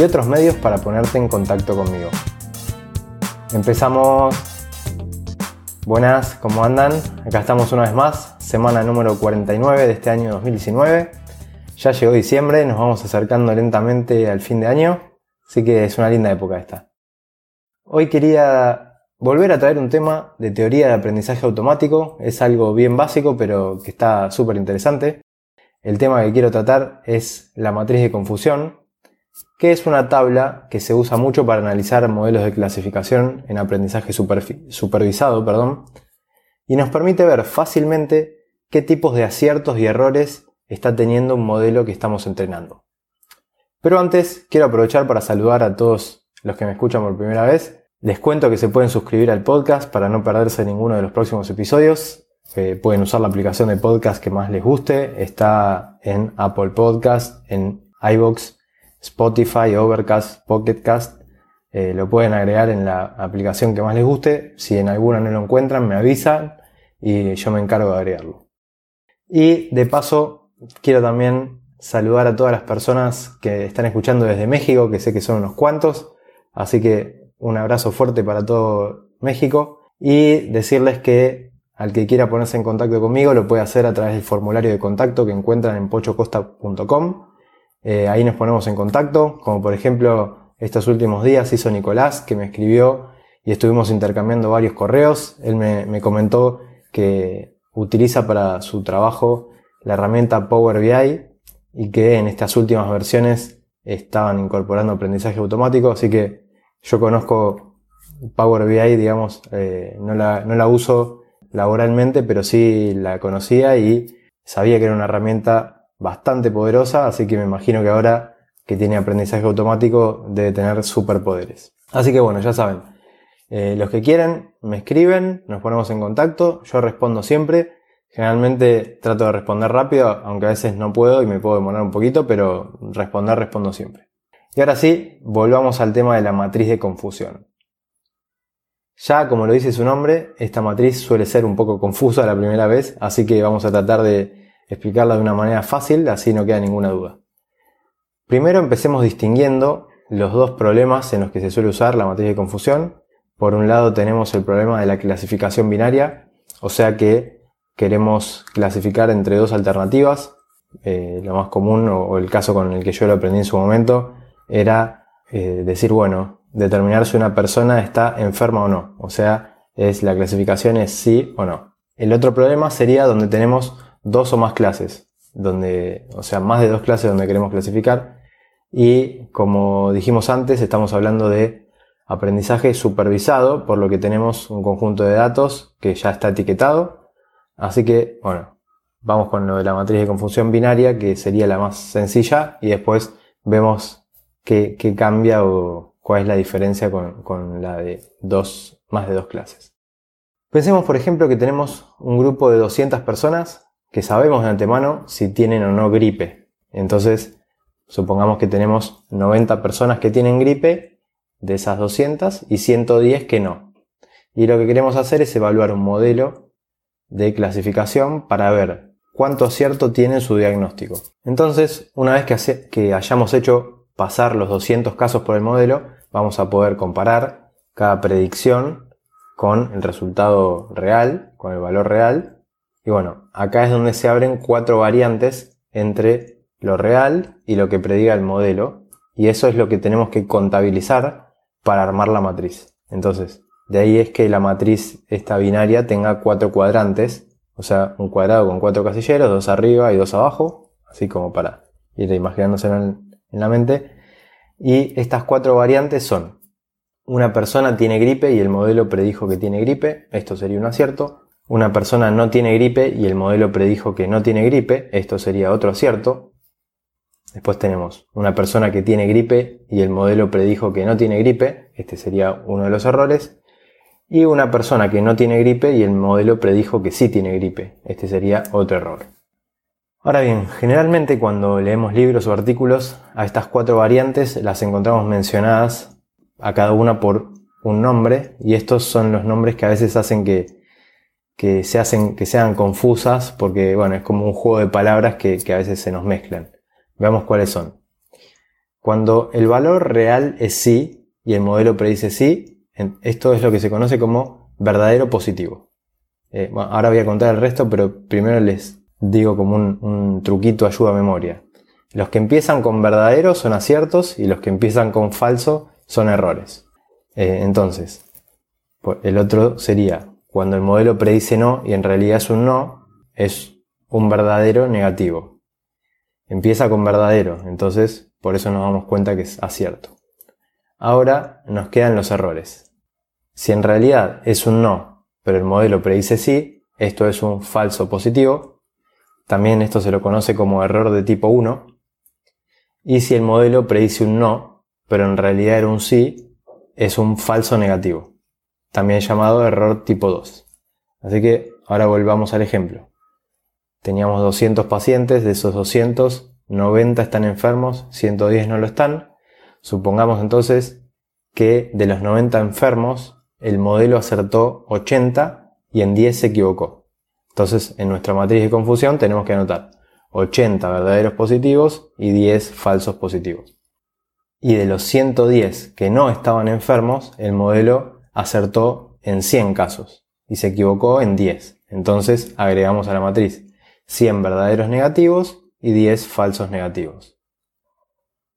y otros medios para ponerte en contacto conmigo. Empezamos. Buenas, ¿cómo andan? Acá estamos una vez más, semana número 49 de este año 2019. Ya llegó diciembre, nos vamos acercando lentamente al fin de año, así que es una linda época esta. Hoy quería volver a traer un tema de teoría de aprendizaje automático, es algo bien básico pero que está súper interesante. El tema que quiero tratar es la matriz de confusión, que es una tabla que se usa mucho para analizar modelos de clasificación en aprendizaje supervisado, perdón, y nos permite ver fácilmente qué tipos de aciertos y errores está teniendo un modelo que estamos entrenando. Pero antes quiero aprovechar para saludar a todos los que me escuchan por primera vez. Les cuento que se pueden suscribir al podcast para no perderse ninguno de los próximos episodios pueden usar la aplicación de podcast que más les guste. Está en Apple Podcast, en iBox, Spotify, Overcast, Pocketcast. Eh, lo pueden agregar en la aplicación que más les guste. Si en alguna no lo encuentran, me avisan y yo me encargo de agregarlo. Y de paso, quiero también saludar a todas las personas que están escuchando desde México, que sé que son unos cuantos. Así que un abrazo fuerte para todo México y decirles que al que quiera ponerse en contacto conmigo lo puede hacer a través del formulario de contacto que encuentran en pochocosta.com. Eh, ahí nos ponemos en contacto, como por ejemplo estos últimos días hizo Nicolás que me escribió y estuvimos intercambiando varios correos. Él me, comentó que utiliza para su trabajo la herramienta Power BI y que en estas últimas versiones estaban incorporando aprendizaje automático, así que yo conozco Power BI, digamos, eh, no, la, no la uso laboralmente, pero sí la conocía y sabía que era una herramienta bastante poderosa, así que me imagino que ahora que tiene aprendizaje automático debe tener superpoderes. Así que bueno, ya saben, eh, los que quieren me escriben, nos ponemos en contacto, yo respondo siempre, generalmente trato de responder rápido, aunque a veces no puedo y me puedo demorar un poquito, pero responder respondo siempre. Y ahora sí, volvamos al tema de la matriz de confusión. Ya, como lo dice su nombre, esta matriz suele ser un poco confusa la primera vez, así que vamos a tratar de explicarla de una manera fácil, así no queda ninguna duda. Primero empecemos distinguiendo los dos problemas en los que se suele usar la matriz de confusión. Por un lado tenemos el problema de la clasificación binaria, o sea que queremos clasificar entre dos alternativas. Eh, lo más común, o, el caso con el que yo lo aprendí en su momento, era eh, decir, bueno, determinar si una persona está enferma o no. O sea, es la clasificación es sí o no. El otro problema sería donde tenemos dos o más clases, donde, o sea, más de dos clases donde queremos clasificar. Y como dijimos antes, estamos hablando de aprendizaje supervisado, por lo que tenemos un conjunto de datos que ya está etiquetado. Así que, bueno, vamos con lo de la matriz de confusión binaria, que sería la más sencilla, y después vemos qué, qué cambia o cuál es la diferencia con, la de dos, más de dos clases. Pensemos, por ejemplo, que tenemos un grupo de 200 personas que sabemos de antemano si tienen o no gripe. Entonces, supongamos que tenemos 90 personas que tienen gripe de esas 200 y 110 que no. Y lo que queremos hacer es evaluar un modelo de clasificación para ver cuánto acierto tiene su diagnóstico. Entonces, una vez que, que hayamos hecho pasar los 200 casos por el modelo, vamos a poder comparar cada predicción con el resultado real, con el valor real. Y bueno, acá es donde se abren cuatro variantes entre lo real y lo que prediga el modelo. Y eso es lo que tenemos que contabilizar para armar la matriz. Entonces, de ahí es que la matriz esta binaria tenga cuatro cuadrantes, o sea, un cuadrado con cuatro casilleros, dos arriba y dos abajo, así como para ir imaginándose en, en la mente. Y estas cuatro variantes son, una persona tiene gripe y el modelo predijo que tiene gripe, esto sería un acierto. Una persona no tiene gripe y el modelo predijo que no tiene gripe, esto sería otro acierto. Después tenemos una persona que tiene gripe y el modelo predijo que no tiene gripe, este sería uno de los errores. Y una persona que no tiene gripe y el modelo predijo que sí tiene gripe, este sería otro error. Ahora bien, generalmente cuando leemos libros o artículos, a estas cuatro variantes las encontramos mencionadas a cada una por un nombre y estos son los nombres que a veces hacen que, que se hacen, que sean confusas porque bueno, es como un juego de palabras que, que a veces se nos mezclan. Veamos cuáles son. Cuando el valor real es sí y el modelo predice sí, esto es lo que se conoce como verdadero positivo. Eh, ahora voy a contar el resto, pero primero les digo como un, truquito ayuda a memoria. Los que empiezan con verdadero son aciertos y los que empiezan con falso son errores. Eh, entonces, el otro sería cuando el modelo predice no y en realidad es un no, es un verdadero negativo empieza con verdadero, entonces por eso nos damos cuenta que es acierto. Ahora nos quedan los errores. Si en realidad es un no, pero el modelo predice sí, esto es un falso positivo. También esto se lo conoce como error de tipo 1. Y si el modelo predice un no, pero en realidad era un sí, es un falso negativo. También llamado error tipo 2. Así que ahora volvamos al ejemplo. Teníamos 200 pacientes, de esos 200, 90 están enfermos, 110 no lo están. Supongamos entonces que de los 90 enfermos, el modelo acertó 80 y en 10 se equivocó. Entonces, en nuestra matriz de confusión tenemos que anotar 80 verdaderos positivos y 10 falsos positivos. Y de los 110 que no estaban enfermos, el modelo acertó en 100 casos y se equivocó en 10. Entonces agregamos a la matriz 100 verdaderos negativos y 10 falsos negativos.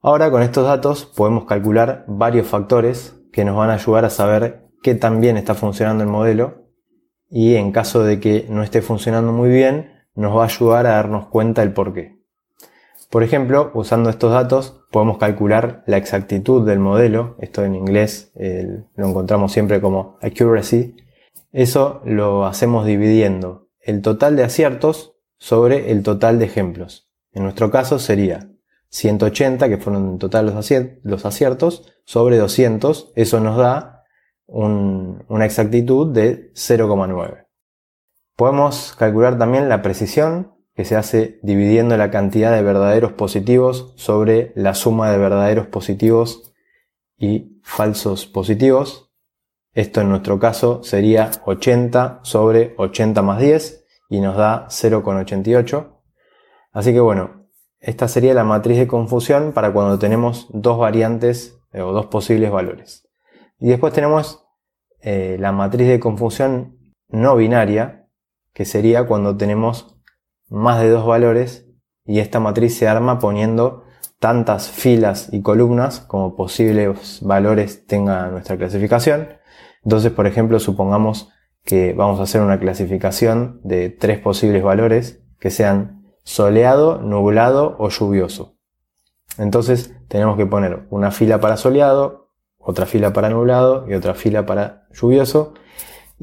Ahora con estos datos podemos calcular varios factores que nos van a ayudar a saber qué tan bien está funcionando el modelo y en caso de que no esté funcionando muy bien nos va a ayudar a darnos cuenta del por qué. Por ejemplo, usando estos datos podemos calcular la exactitud del modelo, esto en inglés lo encontramos siempre como accuracy, eso lo hacemos dividiendo el total de aciertos sobre el total de ejemplos. En nuestro caso sería 180, que fueron en total los, aciertos, sobre 200, eso nos da una exactitud de 0,9. Podemos calcular también la precisión, que se hace dividiendo la cantidad de verdaderos positivos sobre la suma de verdaderos positivos y falsos positivos. Esto en nuestro caso sería 80 sobre 80 más 10, y nos da 0,88. Así que bueno, esta sería la matriz de confusión para cuando tenemos dos variantes eh, o dos posibles valores. Y después tenemos eh, la matriz de confusión no binaria, que sería cuando tenemos más de dos valores y esta matriz se arma poniendo tantas filas y columnas como posibles valores tenga nuestra clasificación. Entonces, por ejemplo, supongamos que vamos a hacer una clasificación de tres posibles valores que sean soleado, nublado o lluvioso. Entonces tenemos que poner una fila para soleado, otra fila para nublado y otra fila para lluvioso.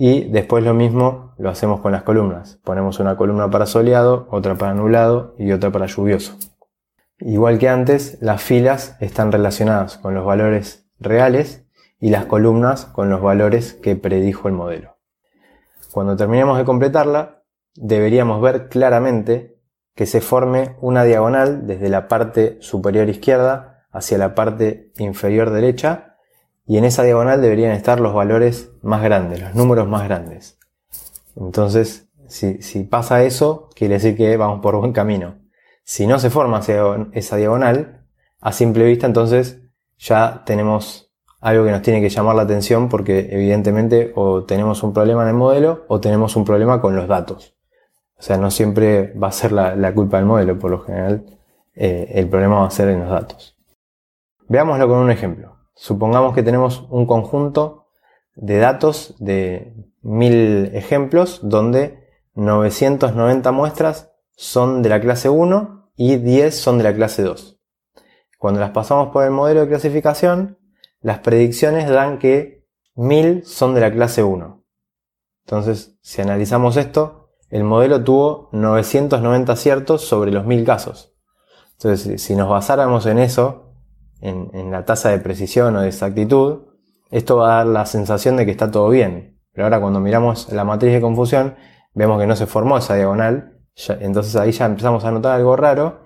Y después lo mismo lo hacemos con las columnas. Ponemos una columna para soleado, otra para nublado y otra para lluvioso. Igual que antes, las filas están relacionadas con los valores reales y las columnas con los valores que predijo el modelo. Cuando terminemos de completarla, deberíamos ver claramente que se forme una diagonal desde la parte superior izquierda hacia la parte inferior derecha y en esa diagonal deberían estar los valores más grandes, los números más grandes. Entonces, si, pasa eso, quiere decir que vamos por buen camino. Si no se forma esa diagonal, a simple vista entonces ya tenemos algo que nos tiene que llamar la atención porque evidentemente o tenemos un problema en el modelo o tenemos un problema con los datos. O sea, no siempre va a ser la, culpa del modelo, por lo general eh, el problema va a ser en los datos. Veámoslo con un ejemplo. Supongamos que tenemos un conjunto de datos de mil ejemplos donde 990 muestras son de la clase 1 y 10 son de la clase 2. Cuando las pasamos por el modelo de clasificación, las predicciones dan que 1000 son de la clase 1. Entonces, si analizamos esto, el modelo tuvo 990 aciertos sobre los 1000 casos. Entonces, si nos basáramos en eso, en, la tasa de precisión o de exactitud, esto va a dar la sensación de que está todo bien. Pero ahora cuando miramos la matriz de confusión, vemos que no se formó esa diagonal, entonces ahí ya empezamos a notar algo raro,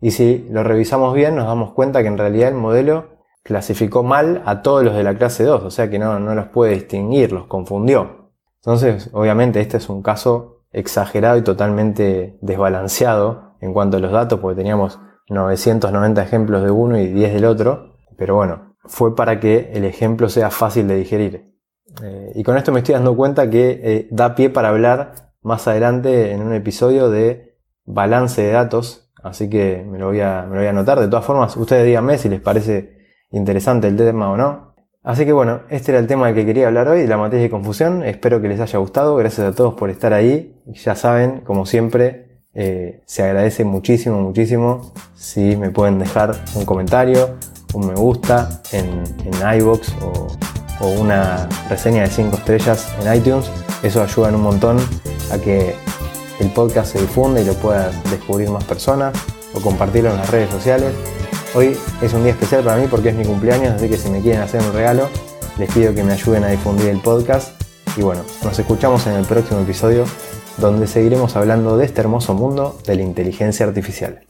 y si lo revisamos bien nos damos cuenta que en realidad el modelo clasificó mal a todos los de la clase 2, o sea que no, no los puede distinguir, los confundió. Entonces, obviamente este es un caso exagerado y totalmente desbalanceado en cuanto a los datos, porque teníamos 990 ejemplos de uno y 10 del otro, pero bueno, fue para que el ejemplo sea fácil de digerir. Eh, y con esto me estoy dando cuenta que eh, da pie para hablar más adelante en un episodio de balance de datos, así que me lo voy a, anotar. De todas formas, ustedes díganme si les parece interesante el tema o no. Así que bueno, este era el tema del que quería hablar hoy, la matriz de confusión. Espero que les haya gustado. Gracias a todos por estar ahí. Ya saben, como siempre, eh, se agradece muchísimo, muchísimo si me pueden dejar un comentario, un me gusta en, en iBox o, o una reseña de 5 estrellas en iTunes. Eso ayuda un montón a que el podcast se difunda y lo pueda descubrir más personas o compartirlo en las redes sociales. Hoy es un día especial para mí porque es mi cumpleaños, así que si me quieren hacer un regalo, les pido que me ayuden a difundir el podcast. Y bueno, nos escuchamos en el próximo episodio donde seguiremos hablando de este hermoso mundo de la inteligencia artificial.